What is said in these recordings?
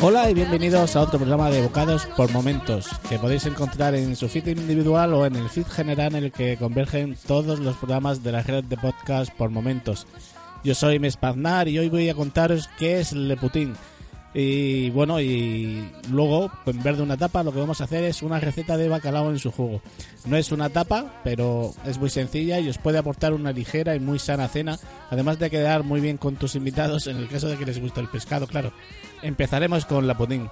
Hola y bienvenidos a otro programa de Bocados por Momentos, que podéis encontrar en su feed individual o en el feed general en el que convergen todos los programas de la red de podcast por Momentos. Yo soy Mespaznar y hoy voy a contaros qué es Le Putin. Y bueno, y luego, en vez de una tapa, lo que vamos a hacer es una receta de bacalao en su jugo. No es una tapa, pero es muy sencilla y os puede aportar una ligera y muy sana cena, además de quedar muy bien con tus invitados en el caso de que les guste el pescado, claro. Empezaremos con la pudín.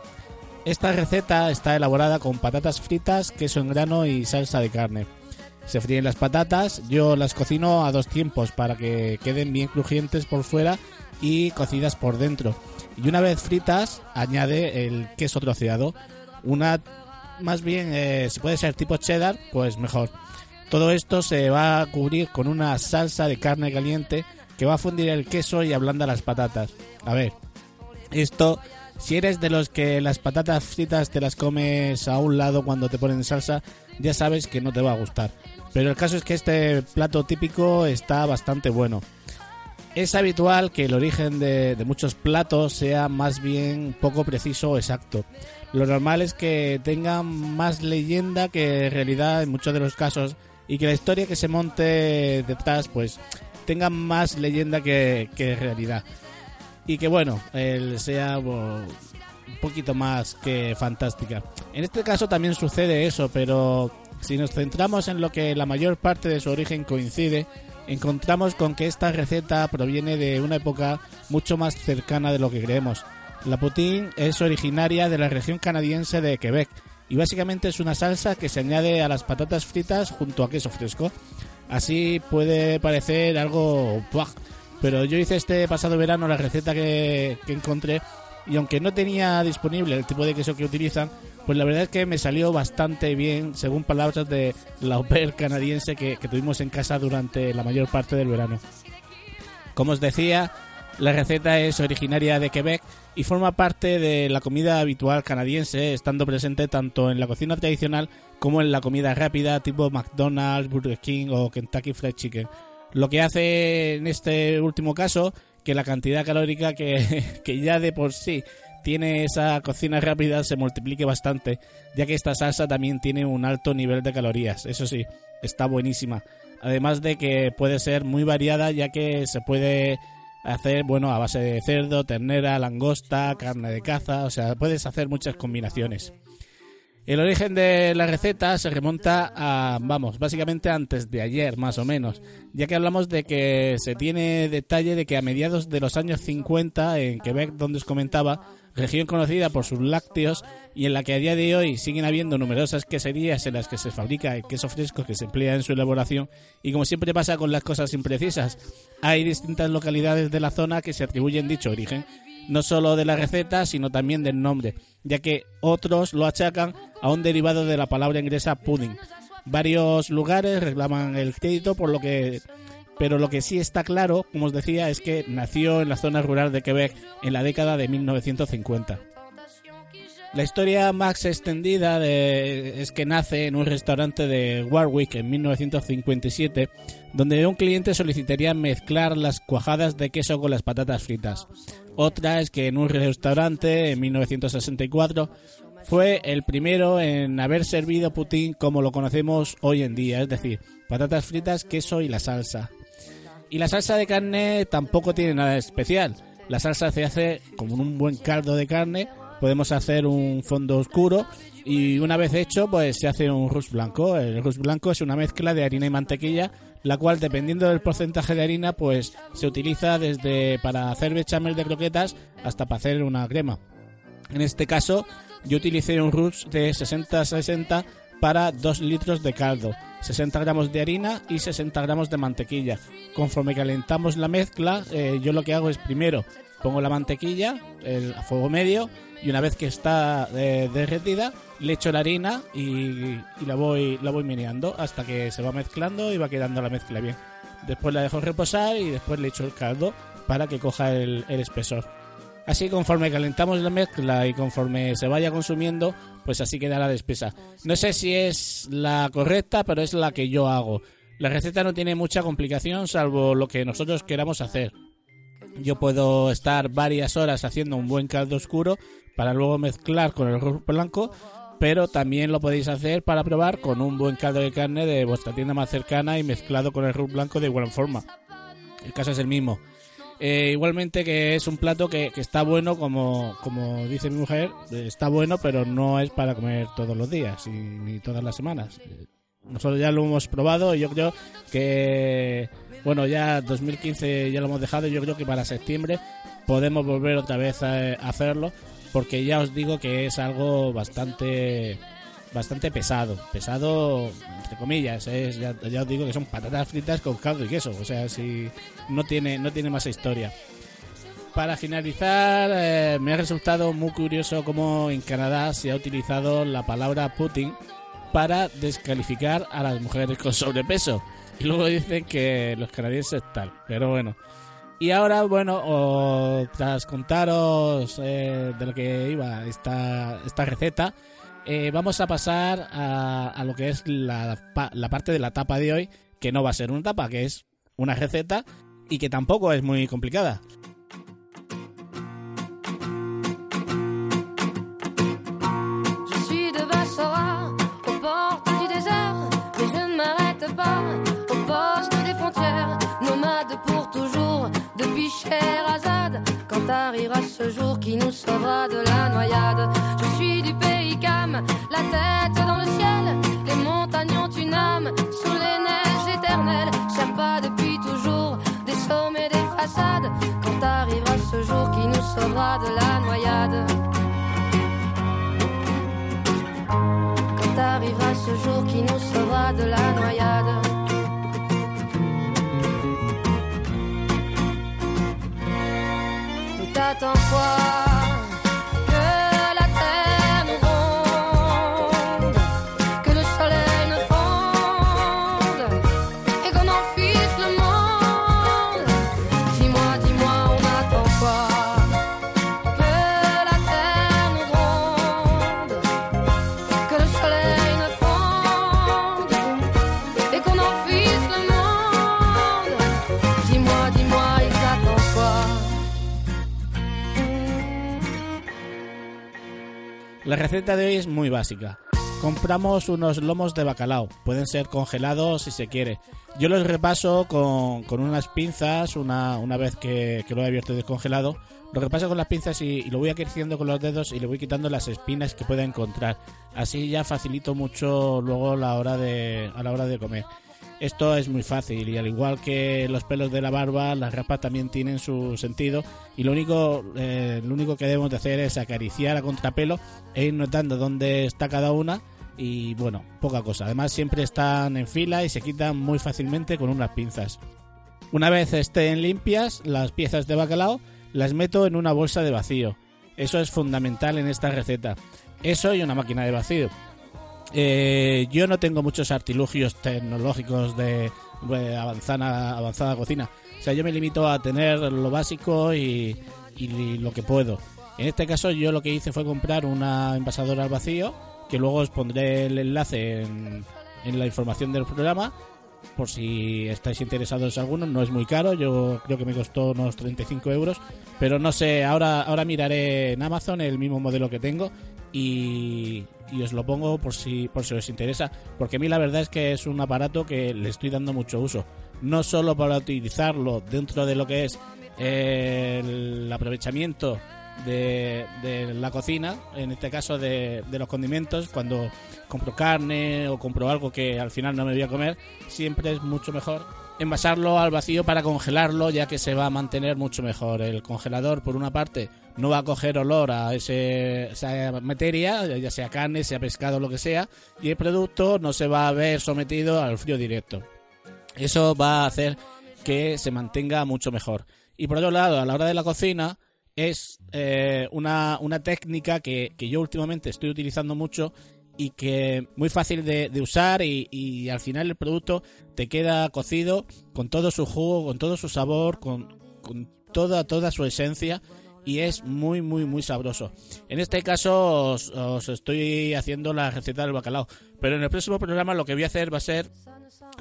Esta receta está elaborada con patatas fritas, queso en grano y salsa de carne. Se fríen las patatas, yo las cocino a dos tiempos para que queden bien crujientes por fuera y cocidas por dentro. Y una vez fritas, añade el queso troceado. Una, más bien, eh, si puede ser tipo cheddar, pues mejor. Todo esto se va a cubrir con una salsa de carne caliente que va a fundir el queso y ablanda las patatas. A ver, esto, si eres de los que las patatas fritas te las comes a un lado cuando te ponen salsa, ya sabes que no te va a gustar. Pero el caso es que este plato típico está bastante bueno. Es habitual que el origen de, muchos platos sea más bien poco preciso o exacto. Lo normal es que tengan más leyenda que realidad en muchos de los casos y que la historia que se monte detrás pues tenga más leyenda que realidad y que bueno, él sea un poquito más que fantástica. En este caso también sucede eso, pero si nos centramos en lo que la mayor parte de su origen coincide, encontramos con que esta receta proviene de una época mucho más cercana de lo que creemos. La poutine es originaria de la región canadiense de Quebec y básicamente es una salsa que se añade a las patatas fritas junto a queso fresco. Así puede parecer algo pero yo hice este pasado verano la receta que, encontré y aunque no tenía disponible el tipo de queso que utilizan, pues la verdad es que me salió bastante bien, según palabras de la oper canadiense que, que, tuvimos en casa durante la mayor parte del verano. Como os decía, la receta es originaria de Quebec y forma parte de la comida habitual canadiense, estando presente tanto en la cocina tradicional como en la comida rápida tipo McDonald's, Burger King o Kentucky Fried Chicken. Lo que hace en este último caso que la cantidad calórica que, que ya de por sí tiene esa cocina rápida se multiplique bastante, ya que esta salsa también tiene un alto nivel de calorías. Eso sí, está buenísima. Además de que puede ser muy variada, ya que se puede hacer, bueno, a base de cerdo, ternera, langosta, carne de caza, o sea, puedes hacer muchas combinaciones. El origen de la receta se remonta a, vamos, básicamente antes de ayer, más o menos, ya que hablamos de que se tiene detalle de que a mediados de los años 50 en Quebec, donde os comentaba, región conocida por sus lácteos y en la que a día de hoy siguen habiendo numerosas queserías en las que se fabrica el queso fresco que se emplea en su elaboración y como siempre pasa con las cosas imprecisas, hay distintas localidades de la zona que se atribuyen dicho origen no solo de la receta, sino también del nombre, ya que otros lo achacan a un derivado de la palabra inglesa pudding. Varios lugares reclaman el crédito, por lo que pero lo que sí está claro, como os decía, es que nació en la zona rural de Quebec en la década de 1950. La historia más extendida es que nace en un restaurante de Warwick en 1957, donde un cliente solicitaría mezclar las cuajadas de queso con las patatas fritas. Otra es que en un restaurante en 1964 fue el primero en haber servido Putin como lo conocemos hoy en día, es decir, patatas fritas, queso y la salsa. Y la salsa de carne tampoco tiene nada especial. La salsa se hace como un buen caldo de carne, podemos hacer un fondo oscuro y una vez hecho pues se hace un rus blanco. El rus blanco es una mezcla de harina y mantequilla la cual dependiendo del porcentaje de harina pues se utiliza desde para hacer bechamel de croquetas hasta para hacer una crema. En este caso yo utilicé un rush de 60-60 para 2 litros de caldo, 60 gramos de harina y 60 gramos de mantequilla. Conforme calentamos la mezcla, eh, yo lo que hago es primero pongo la mantequilla a fuego medio y una vez que está eh, derretida le echo la harina y, la voy la voy meneando hasta que se va mezclando y va quedando la mezcla bien. Después la dejo reposar y después le echo el caldo para que coja el, espesor. Así conforme calentamos la mezcla y conforme se vaya consumiendo, pues así quedará la espesa. No sé si es la correcta, pero es la que yo hago. La receta no tiene mucha complicación salvo lo que nosotros queramos hacer. Yo puedo estar varias horas haciendo un buen caldo oscuro para luego mezclar con el arroz blanco, pero también lo podéis hacer para probar con un buen caldo de carne de vuestra tienda más cercana y mezclado con el arroz blanco de igual forma. El caso es el mismo. Eh, igualmente que es un plato que, está bueno, como, como dice mi mujer, está bueno, pero no es para comer todos los días y, ni todas las semanas. Nosotros ya lo hemos probado y yo creo que, bueno, ya 2015 ya lo hemos dejado y yo creo que para septiembre podemos volver otra vez a hacerlo porque ya os digo que es algo bastante bastante pesado, pesado entre comillas, es, ya, os digo que son patatas fritas con caldo y queso, o sea, si no tiene no tiene más historia. Para finalizar, eh, me ha resultado muy curioso cómo en Canadá se ha utilizado la palabra Putin para descalificar a las mujeres con sobrepeso. Y luego dicen que los canadienses tal, pero bueno. Y ahora, bueno, tras contaros eh, de lo que iba esta, esta receta, eh, vamos a pasar a, lo que es la, la, parte de la tapa de hoy, que no va a ser una tapa, que es una receta y que tampoco es muy complicada. Qui nous sauvera de la noyade. Je suis du pays Cam, la tête dans le ciel, les montagnes ont une âme sous les neiges éternelles. pas depuis toujours des sommets, des façades, quand arrivera ce jour qui nous sauvera de la noyade? Quand arrivera ce jour qui nous sauvera de la noyade? água. Receta de hoy es muy básica. Compramos unos lomos de bacalao, pueden ser congelados si se quiere. Yo los repaso con, unas pinzas una, una vez que, lo he abierto descongelado. Lo repaso con las pinzas y, lo voy acariciando con los dedos y le voy quitando las espinas que pueda encontrar. Así ya facilito mucho luego la hora de, a la hora de comer. Esto es muy fácil y al igual que los pelos de la barba, las rapas también tienen su sentido y lo único, eh, lo único que debemos de hacer es acariciar a contrapelo e ir notando dónde está cada una y bueno, poca cosa. Además siempre están en fila y se quitan muy fácilmente con unas pinzas. Una vez estén limpias, las piezas de bacalao las meto en una bolsa de vacío. Eso es fundamental en esta receta. Eso y una máquina de vacío. Eh, yo no tengo muchos artilugios tecnológicos de, avanzada, avanzada cocina. O sea, yo me limito a tener lo básico y, lo que puedo. En este caso yo lo que hice fue comprar una envasadora al vacío, que luego os pondré el enlace en, la información del programa, por si estáis interesados en alguno. No es muy caro, yo creo que me costó unos 35 euros, pero no sé, ahora, ahora miraré en Amazon el mismo modelo que tengo y, os lo pongo por si, por si os interesa, porque a mí la verdad es que es un aparato que le estoy dando mucho uso, no solo para utilizarlo dentro de lo que es el aprovechamiento de, la cocina, en este caso de, los condimentos, cuando compro carne o compro algo que al final no me voy a comer, siempre es mucho mejor envasarlo al vacío para congelarlo, ya que se va a mantener mucho mejor. El congelador, por una parte, no va a coger olor a ese, esa materia, ya sea carne, sea pescado, lo que sea, y el producto no se va a ver sometido al frío directo. Eso va a hacer que se mantenga mucho mejor. Y por otro lado, a la hora de la cocina, es eh, una, técnica que, que yo últimamente estoy utilizando mucho y que muy fácil de, usar y, al final el producto te queda cocido con todo su jugo, con todo su sabor, con, toda, toda su esencia y es muy, muy, muy sabroso. En este caso os, estoy haciendo la receta del bacalao, pero en el próximo programa lo que voy a hacer va a ser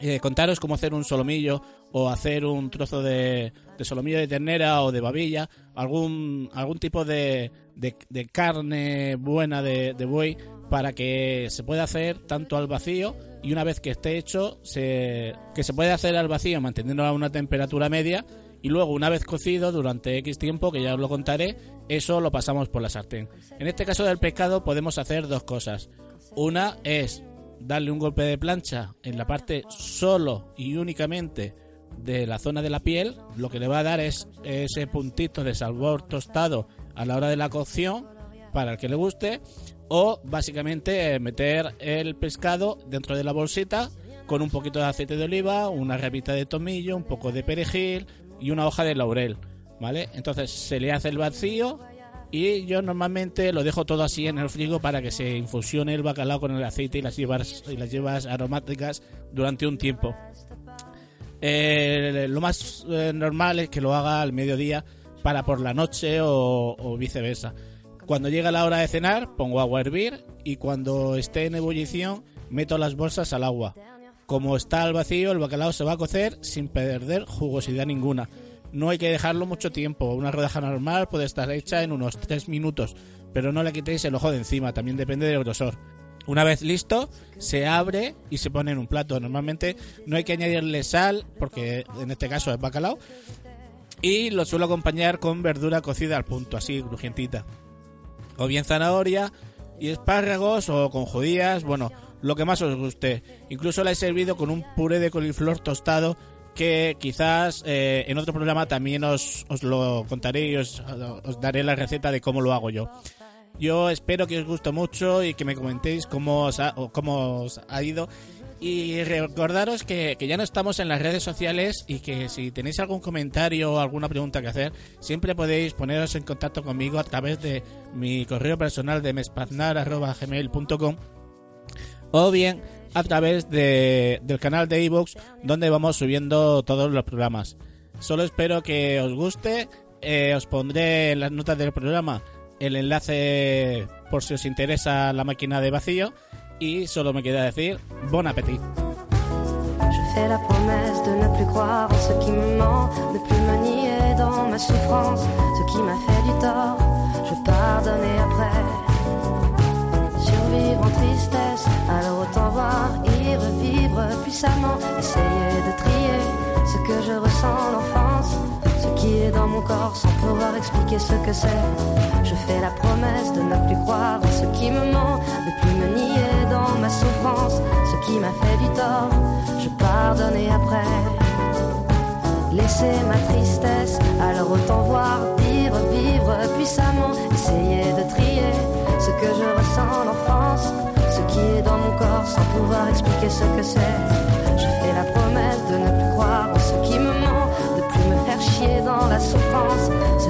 eh, contaros cómo hacer un solomillo o hacer un trozo de, de solomillo de ternera o de babilla, algún, algún tipo de, de, de carne buena de buey para que se pueda hacer tanto al vacío y una vez que esté hecho, se, que se puede hacer al vacío manteniendo a una temperatura media y luego una vez cocido durante X tiempo, que ya os lo contaré, eso lo pasamos por la sartén. En este caso del pescado podemos hacer dos cosas. Una es darle un golpe de plancha en la parte solo y únicamente de la zona de la piel, lo que le va a dar es ese puntito de sabor tostado a la hora de la cocción para el que le guste o básicamente eh, meter el pescado dentro de la bolsita con un poquito de aceite de oliva, una rabita de tomillo, un poco de perejil y una hoja de laurel, ¿vale? Entonces se le hace el vacío y yo normalmente lo dejo todo así en el frigo para que se infusione el bacalao con el aceite y las hierbas, y las hierbas aromáticas durante un tiempo. Eh, lo más eh, normal es que lo haga al mediodía para por la noche o viceversa. Cuando llega la hora de cenar, pongo agua a hervir y cuando esté en ebullición, meto las bolsas al agua. Como está al vacío, el bacalao se va a cocer sin perder jugosidad ninguna. No hay que dejarlo mucho tiempo. Una rodaja normal puede estar hecha en unos 3 minutos, pero no le quitéis el ojo de encima, también depende del grosor. Una vez listo, se abre y se pone en un plato. Normalmente no hay que añadirle sal, porque en este caso es bacalao, y lo suelo acompañar con verdura cocida al punto, así crujientita. O bien zanahoria y espárragos o con judías, bueno, lo que más os guste. Incluso la he servido con un puré de coliflor tostado que quizás eh, en otro programa también os, os lo contaré y os, daré la receta de cómo lo hago yo. Yo espero que os guste mucho y que me comentéis cómo os cómo os ha ido. Y recordaros que, ya no estamos en las redes sociales y que si tenéis algún comentario o alguna pregunta que hacer, siempre podéis poneros en contacto conmigo a través de mi correo personal de mespaznar.gmail.com o bien a través de, del canal de iVoox donde vamos subiendo todos los programas. Solo espero que os guste. Eh, os pondré en las notas del programa el enlace por si os interesa la máquina de vacío. Y solo me queda decir, bon appétit. Je fais la promesse de ne plus croire en ce qui me ment, ne plus me nier dans ma souffrance, ce qui m'a fait du tort, je pardonne après. Survivre en tristesse, alors autant voir y revivre puissamment, essayer de trier ce que je ressens l'enfance, ce qui est dans mon corps sans pouvoir expliquer ce que c'est. Je fais la promesse de ne plus croire en ce qui me ment, de plus me nier souffrance, ce qui m'a fait du tort, je pardonne et après. Laisser ma tristesse, alors autant voir, dire, vivre puissamment, essayer de trier ce que je ressens l'enfance, ce qui est dans mon corps sans pouvoir expliquer ce que c'est. Je fais la promesse de ne plus croire en ce qui me ment, de plus me faire chier dans la souffrance, ce